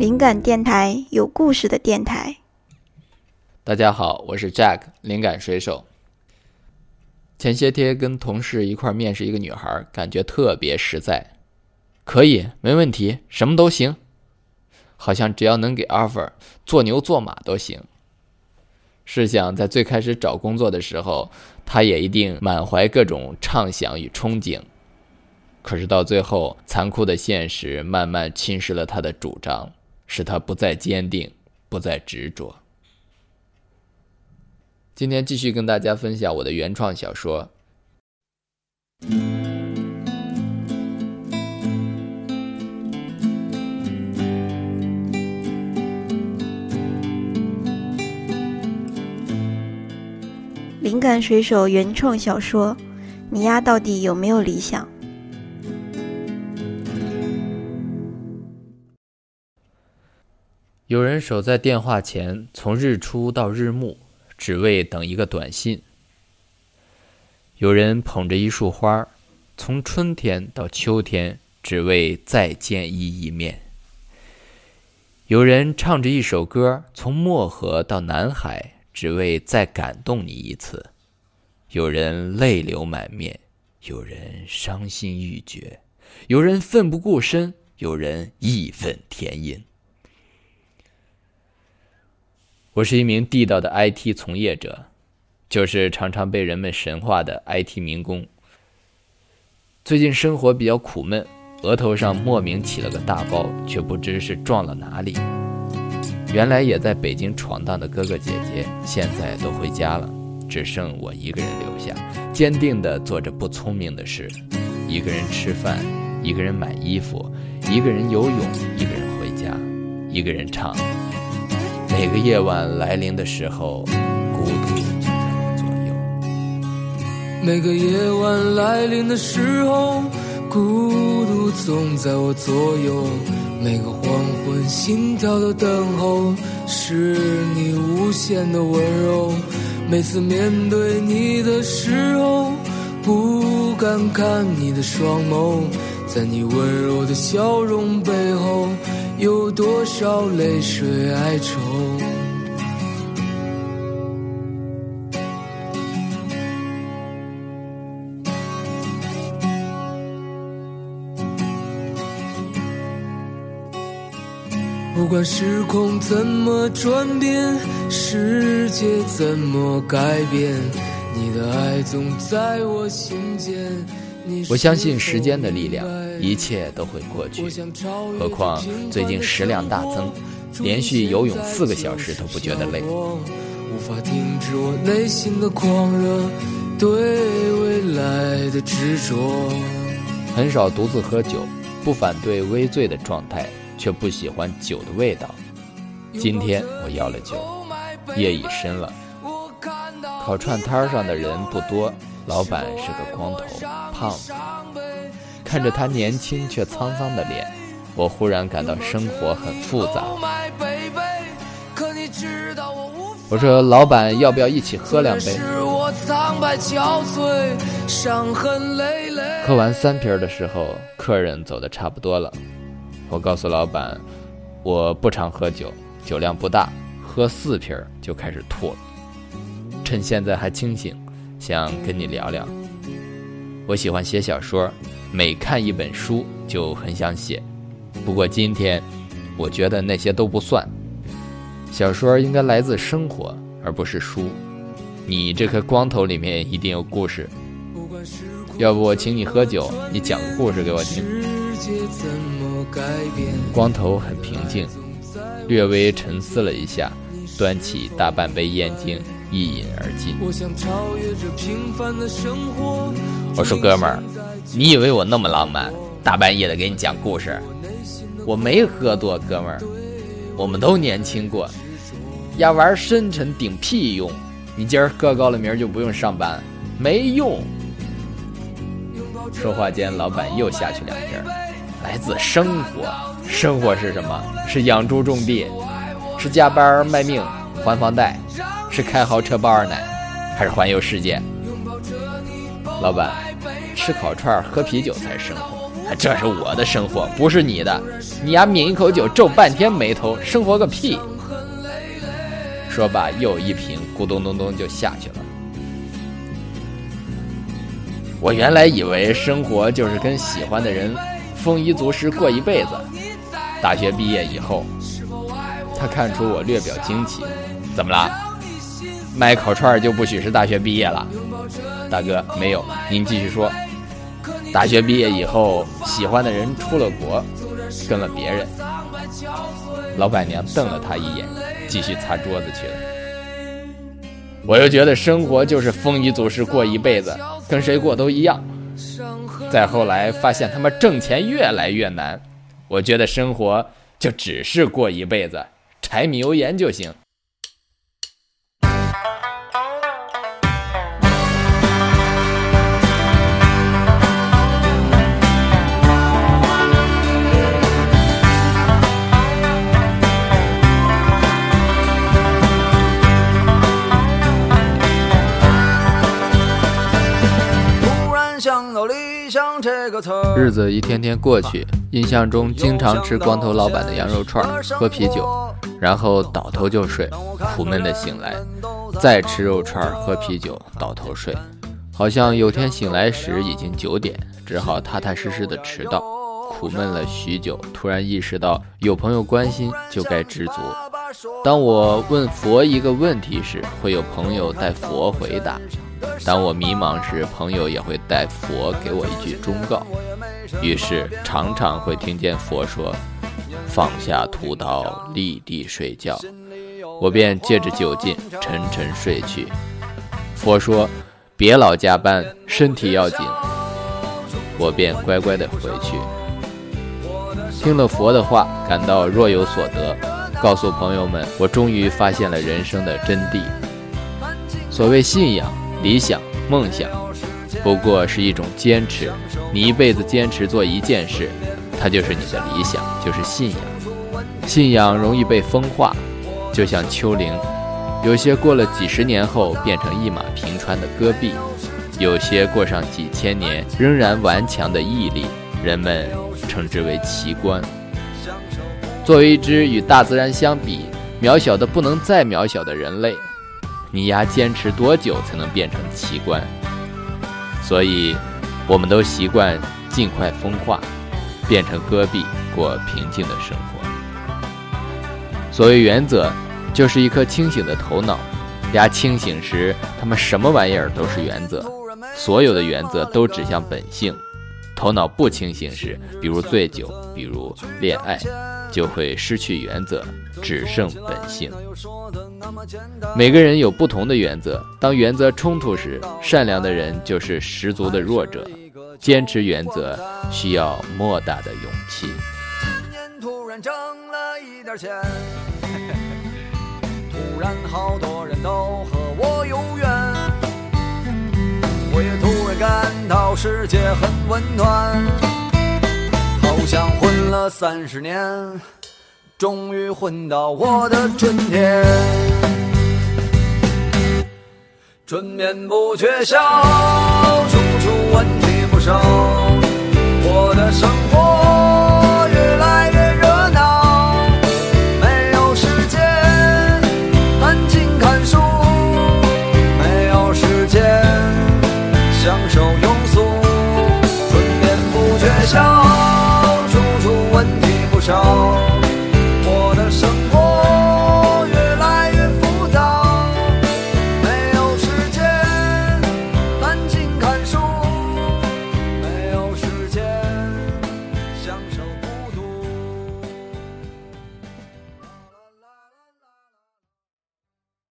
灵感电台，有故事的电台。大家好，我是 Jack，灵感水手。前些天跟同事一块面试一个女孩，感觉特别实在，可以，没问题，什么都行，好像只要能给 offer，做牛做马都行。试想，在最开始找工作的时候，她也一定满怀各种畅想与憧憬。可是到最后，残酷的现实慢慢侵蚀了他的主张。使他不再坚定，不再执着。今天继续跟大家分享我的原创小说《灵感水手》原创小说。你丫到底有没有理想？有人守在电话前，从日出到日暮，只为等一个短信。有人捧着一束花，从春天到秋天，只为再见一一面。有人唱着一首歌，从漠河到南海，只为再感动你一次。有人泪流满面，有人伤心欲绝，有人奋不顾身，有人义愤填膺。我是一名地道的 IT 从业者，就是常常被人们神化的 IT 民工。最近生活比较苦闷，额头上莫名起了个大包，却不知是撞了哪里。原来也在北京闯荡的哥哥姐姐，现在都回家了，只剩我一个人留下，坚定地做着不聪明的事：一个人吃饭，一个人买衣服，一个人游泳，一个人回家，一个人唱。每个夜晚来临的时候，孤独就在我左右。每个夜晚来临的时候，孤独总在我左右。每个黄昏，心跳的等候，是你无限的温柔。每次面对你的时候，不敢看你的双眸，在你温柔的笑容背后。有多少泪水哀愁？不管时空怎么转变，世界怎么改变，你的爱总在我心间。我相信时间的力量，一切都会过去。何况最近食量大增，连续游泳四个小时都不觉得累。无法停止我内心的狂热，对未来的执着。很少独自喝酒，不反对微醉的状态，却不喜欢酒的味道。今天我要了酒，夜已深了。烤串摊上的人不多。老板是个光头胖子，看着他年轻却沧桑的脸，我忽然感到生活很复杂。我说：“老板，要不要一起喝两杯？”喝完三瓶的时候，客人走的差不多了。我告诉老板：“我不常喝酒，酒量不大，喝四瓶就开始吐了。趁现在还清醒。”想跟你聊聊，我喜欢写小说，每看一本书就很想写。不过今天，我觉得那些都不算。小说应该来自生活，而不是书。你这颗光头里面一定有故事，要不我请你喝酒，你讲个故事给我听。光头很平静，略微沉思了一下，端起大半杯燕京。一饮而尽。我说：“哥们儿，你以为我那么浪漫，大半夜的给你讲故事？我没喝多，哥们儿，我们都年轻过。要，玩深沉顶屁用！你今儿喝高了，明儿就不用上班，没用。”说话间，老板又下去两瓶。来自生活，生活是什么？是养猪种地，是加班卖命还房贷。是开豪车包二奶，还是环游世界？老板，吃烤串喝啤酒才是生活，这是我的生活，不是你的。你丫抿一口酒，皱半天眉头，生活个屁！说罢，又一瓶咕咚咚咚就下去了。我原来以为生活就是跟喜欢的人丰衣足食过一辈子。大学毕业以后，他看出我略表惊奇，怎么了？卖烤串就不许是大学毕业了？大哥，没有，您继续说。大学毕业以后，喜欢的人出了国，跟了别人。老板娘瞪了他一眼，继续擦桌子去了。我又觉得生活就是丰衣足食过一辈子，跟谁过都一样。再后来发现他妈挣钱越来越难，我觉得生活就只是过一辈子，柴米油盐就行。日子一天天过去，印象中经常吃光头老板的羊肉串，喝啤酒，然后倒头就睡，苦闷的醒来，再吃肉串，喝啤酒，倒头睡。好像有天醒来时已经九点，只好踏踏实实的迟到。苦闷了许久，突然意识到有朋友关心就该知足。当我问佛一个问题时，会有朋友带佛回答。当我迷茫时，朋友也会带佛给我一句忠告，于是常常会听见佛说：“放下屠刀，立地睡觉。”我便借着酒劲沉沉睡去。佛说：“别老加班，身体要紧。”我便乖乖的回去。听了佛的话，感到若有所得，告诉朋友们，我终于发现了人生的真谛。所谓信仰。理想、梦想，不过是一种坚持。你一辈子坚持做一件事，它就是你的理想，就是信仰。信仰容易被风化，就像丘陵，有些过了几十年后变成一马平川的戈壁，有些过上几千年仍然顽强的毅力，人们称之为奇观。作为一只与大自然相比渺小的不能再渺小的人类。你丫坚持多久才能变成奇观？所以，我们都习惯尽快风化，变成戈壁，过平静的生活。所谓原则，就是一颗清醒的头脑。丫清醒时，他们什么玩意儿都是原则，所有的原则都指向本性。头脑不清醒时，比如醉酒，比如恋爱。就会失去原则，只剩本性。每个人有不同的原则，当原则冲突时，善良的人就是十足的弱者。坚持原则需要莫大的勇气。突然挣了一点钱，突然好多人都和我有缘，我也突然感到世界很温暖。了三十年，终于混到我的春天。春眠不觉晓，处处问题不少。我的生。